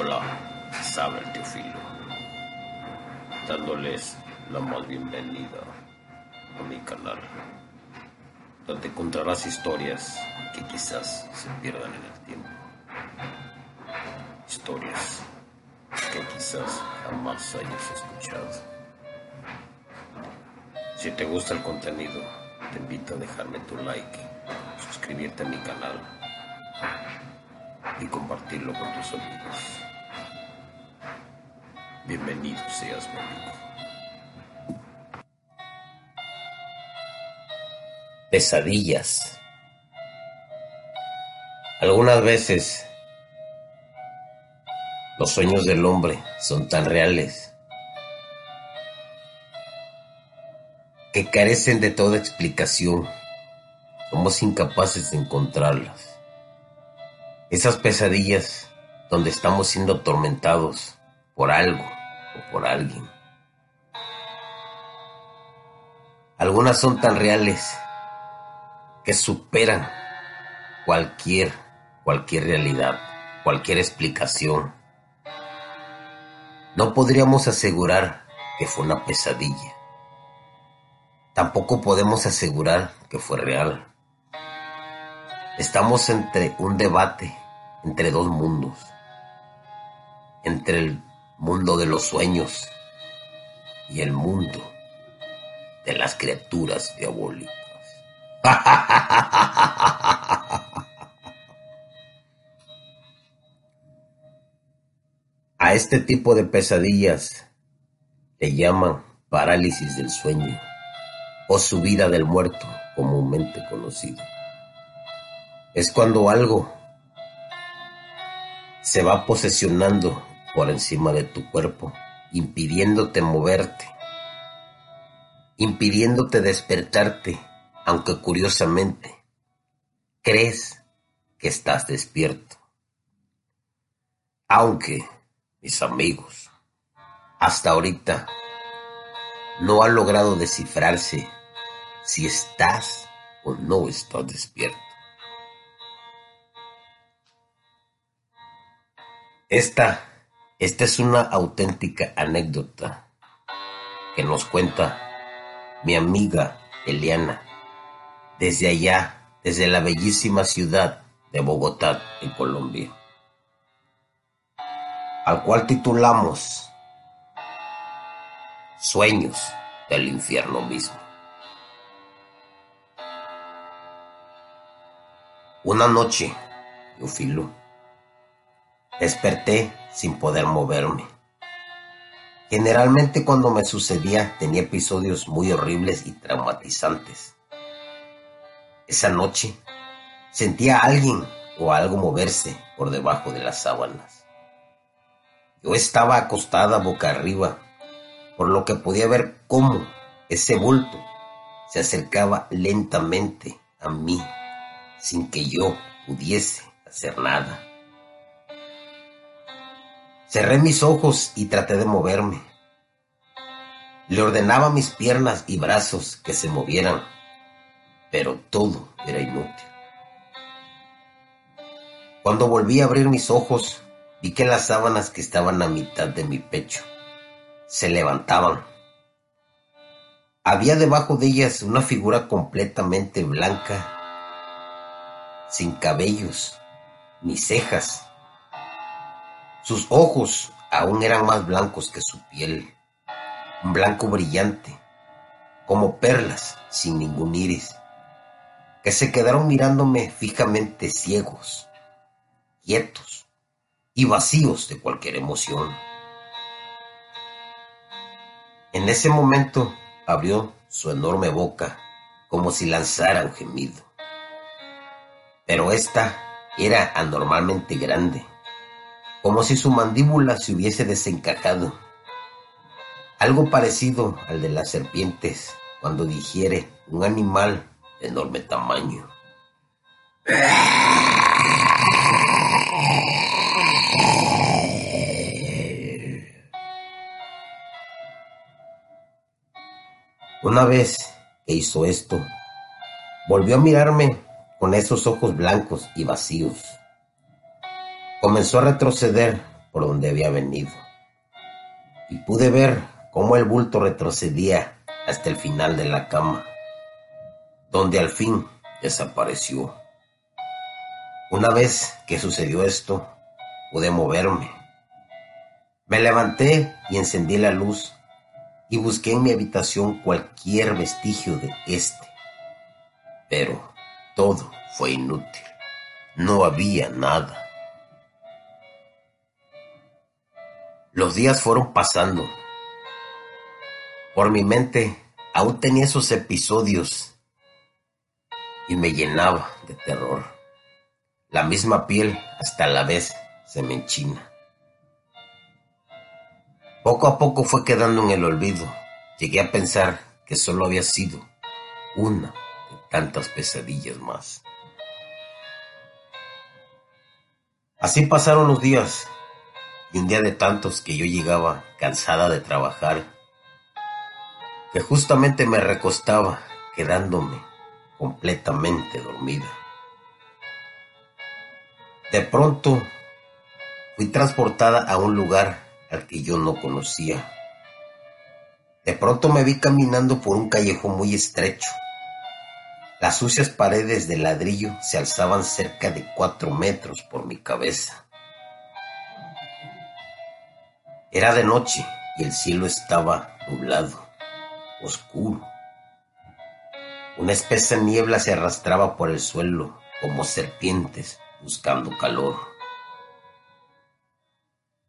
Hola, sabe el Teofilo, dándoles la más bienvenida a mi canal, donde encontrarás historias que quizás se pierdan en el tiempo. Historias que quizás jamás hayas escuchado. Si te gusta el contenido, te invito a dejarme tu like, suscribirte a mi canal y compartirlo con tus amigos. Bienvenido seas mi amigo. Pesadillas. Algunas veces los sueños del hombre son tan reales que carecen de toda explicación. Somos incapaces de encontrarlas. Esas pesadillas donde estamos siendo atormentados por algo o por alguien. Algunas son tan reales que superan cualquier, cualquier realidad, cualquier explicación. No podríamos asegurar que fue una pesadilla. Tampoco podemos asegurar que fue real. Estamos entre un debate entre dos mundos. Entre el mundo de los sueños y el mundo de las criaturas diabólicas. A este tipo de pesadillas le llaman parálisis del sueño o subida del muerto, comúnmente conocido. Es cuando algo se va posesionando por encima de tu cuerpo, impidiéndote moverte, impidiéndote despertarte, aunque curiosamente crees que estás despierto. Aunque, mis amigos, hasta ahorita no ha logrado descifrarse si estás o no estás despierto. Esta, esta es una auténtica anécdota que nos cuenta mi amiga Eliana desde allá, desde la bellísima ciudad de Bogotá, en Colombia, al cual titulamos Sueños del infierno mismo. Una noche, yo desperté sin poder moverme. Generalmente cuando me sucedía tenía episodios muy horribles y traumatizantes. Esa noche sentía a alguien o algo moverse por debajo de las sábanas. Yo estaba acostada boca arriba, por lo que podía ver cómo ese bulto se acercaba lentamente a mí sin que yo pudiese hacer nada. Cerré mis ojos y traté de moverme. Le ordenaba a mis piernas y brazos que se movieran, pero todo era inútil. Cuando volví a abrir mis ojos, vi que las sábanas que estaban a mitad de mi pecho se levantaban. Había debajo de ellas una figura completamente blanca sin cabellos ni cejas. Sus ojos aún eran más blancos que su piel, un blanco brillante, como perlas sin ningún iris, que se quedaron mirándome fijamente ciegos, quietos y vacíos de cualquier emoción. En ese momento abrió su enorme boca como si lanzara un gemido. Pero esta era anormalmente grande, como si su mandíbula se hubiese desencajado. Algo parecido al de las serpientes cuando digiere un animal de enorme tamaño. Una vez que hizo esto, volvió a mirarme con esos ojos blancos y vacíos. Comenzó a retroceder por donde había venido y pude ver cómo el bulto retrocedía hasta el final de la cama, donde al fin desapareció. Una vez que sucedió esto, pude moverme. Me levanté y encendí la luz y busqué en mi habitación cualquier vestigio de este. Pero todo fue inútil. No había nada. Los días fueron pasando. Por mi mente aún tenía esos episodios y me llenaba de terror. La misma piel hasta la vez se me enchina. Poco a poco fue quedando en el olvido. Llegué a pensar que solo había sido una de tantas pesadillas más. Así pasaron los días y un día de tantos que yo llegaba cansada de trabajar, que justamente me recostaba quedándome completamente dormida. De pronto fui transportada a un lugar al que yo no conocía. De pronto me vi caminando por un callejón muy estrecho. Las sucias paredes de ladrillo se alzaban cerca de cuatro metros por mi cabeza. Era de noche y el cielo estaba nublado, oscuro. Una espesa niebla se arrastraba por el suelo como serpientes buscando calor.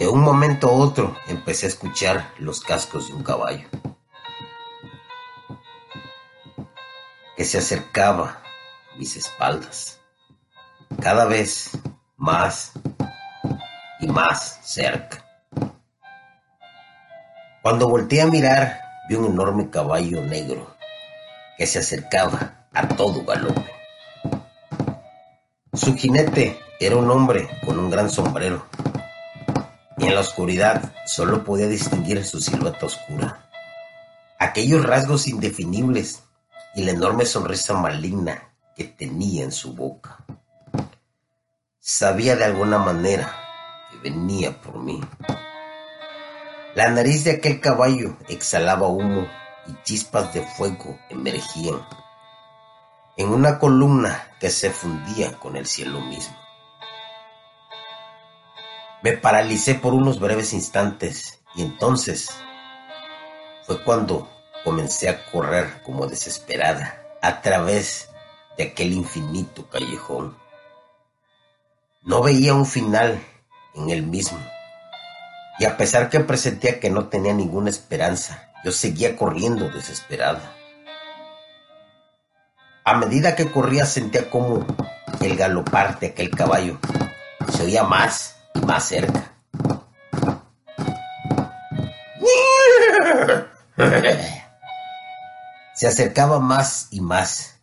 De un momento a otro empecé a escuchar los cascos de un caballo que se acercaba a mis espaldas, cada vez más y más cerca. Cuando volteé a mirar, vi un enorme caballo negro que se acercaba a todo galope. Su jinete era un hombre con un gran sombrero, y en la oscuridad solo podía distinguir su silueta oscura. Aquellos rasgos indefinibles y la enorme sonrisa maligna que tenía en su boca. Sabía de alguna manera que venía por mí. La nariz de aquel caballo exhalaba humo y chispas de fuego emergían en una columna que se fundía con el cielo mismo. Me paralicé por unos breves instantes y entonces fue cuando comencé a correr como desesperada a través de aquel infinito callejón. No veía un final en el mismo y a pesar que presentía que no tenía ninguna esperanza, yo seguía corriendo desesperada. A medida que corría sentía como el galopar de aquel caballo se oía más y más cerca. Se acercaba más y más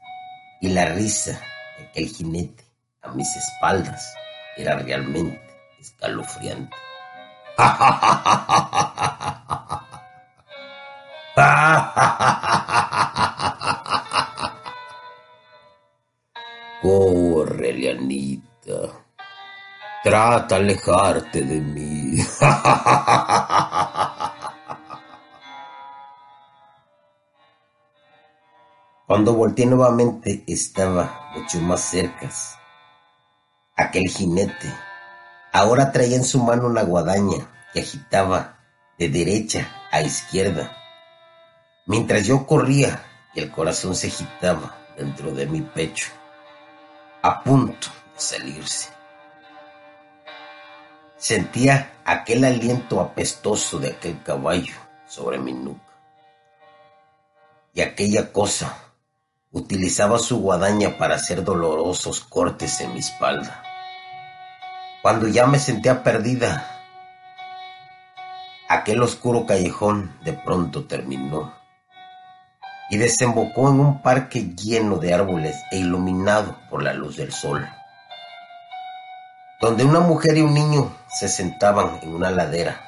y la risa de aquel jinete a mis espaldas era realmente escalofriante. Corre, Lianita. Trata alejarte de mí. Cuando volteé nuevamente estaba mucho más cerca. Aquel jinete ahora traía en su mano una guadaña agitaba de derecha a izquierda. Mientras yo corría y el corazón se agitaba dentro de mi pecho a punto de salirse. Sentía aquel aliento apestoso de aquel caballo sobre mi nuca. Y aquella cosa utilizaba su guadaña para hacer dolorosos cortes en mi espalda. Cuando ya me sentía perdida, aquel oscuro callejón de pronto terminó y desembocó en un parque lleno de árboles e iluminado por la luz del sol, donde una mujer y un niño se sentaban en una ladera.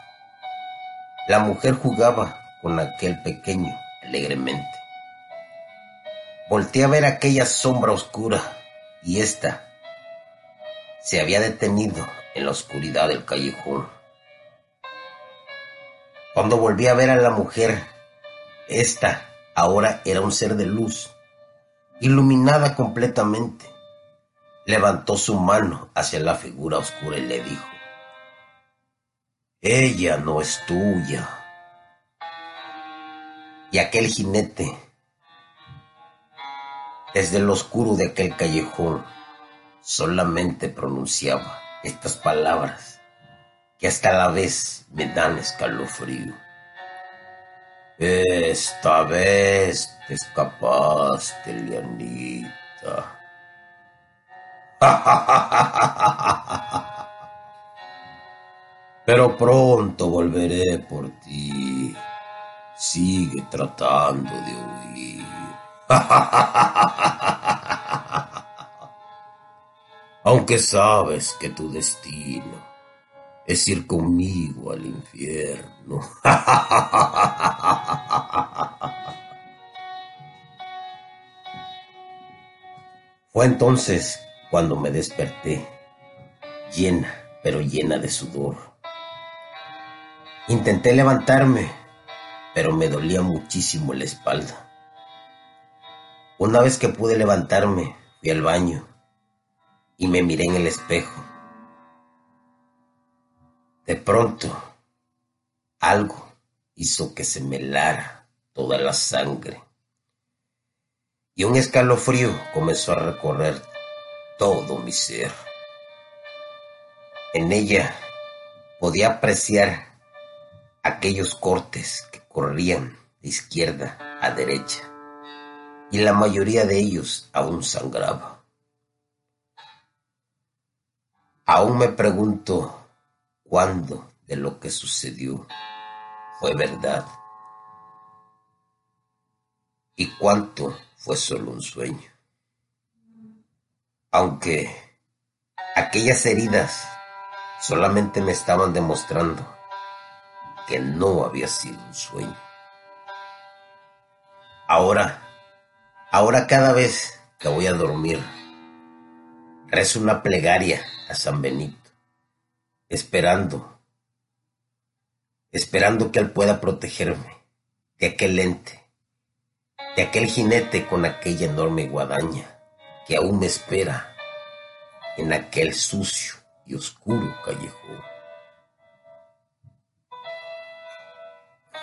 La mujer jugaba con aquel pequeño alegremente. Volté a ver aquella sombra oscura y ésta se había detenido en la oscuridad del callejón Cuando volví a ver a la mujer, esta ahora era un ser de luz, iluminada completamente. Levantó su mano hacia la figura oscura y le dijo, ella no es tuya. Y aquel jinete, desde lo oscuro de aquel callejón, solamente pronunciaba estas palabras que hasta la vez me dan escalofrío. Esta vez te escapaste, Lianita. Pero pronto volveré por ti. Sigue tratando de huir. Aunque sabes que tu destino es ir conmigo al infierno. Fue entonces cuando me desperté, llena, pero llena de sudor. Intenté levantarme, pero me dolía muchísimo la espalda. Una vez que pude levantarme, fui al baño y me miré en el espejo. De pronto, algo hizo que se me helara toda la sangre y un escalofrío comenzó a recorrer todo mi ser. En ella podía apreciar aquellos cortes que corrían de izquierda a derecha y la mayoría de ellos aún sangraba. Aún me pregunto cuándo de lo que sucedió fue verdad y cuánto fue solo un sueño. Aunque aquellas heridas solamente me estaban demostrando que no había sido un sueño. Ahora, ahora cada vez que voy a dormir, rezo una plegaria a San Benito, esperando, esperando que él pueda protegerme de aquel ente, de aquel jinete con aquella enorme guadaña que aún me espera en aquel sucio y oscuro callejón.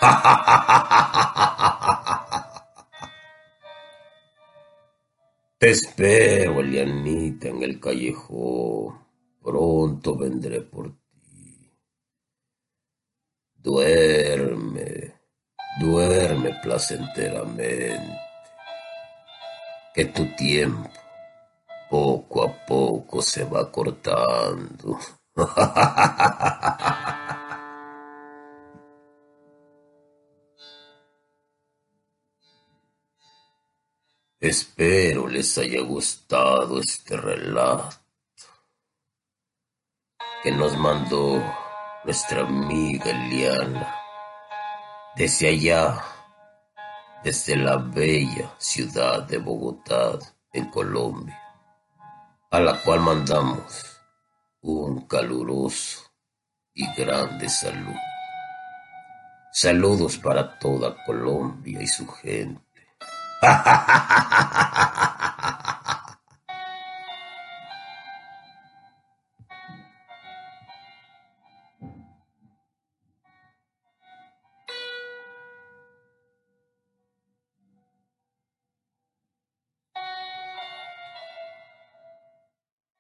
Te espero, Elianita, en el callejón. Pronto vendré por ti. Duerme, duerme placenteramente. Que tu tiempo poco a poco se va cortando. Espero les haya gustado este relato que nos mandó nuestra amiga Eliana desde allá, desde la bella ciudad de Bogotá, en Colombia, a la cual mandamos un caluroso y grande saludo. Saludos para toda Colombia y su gente.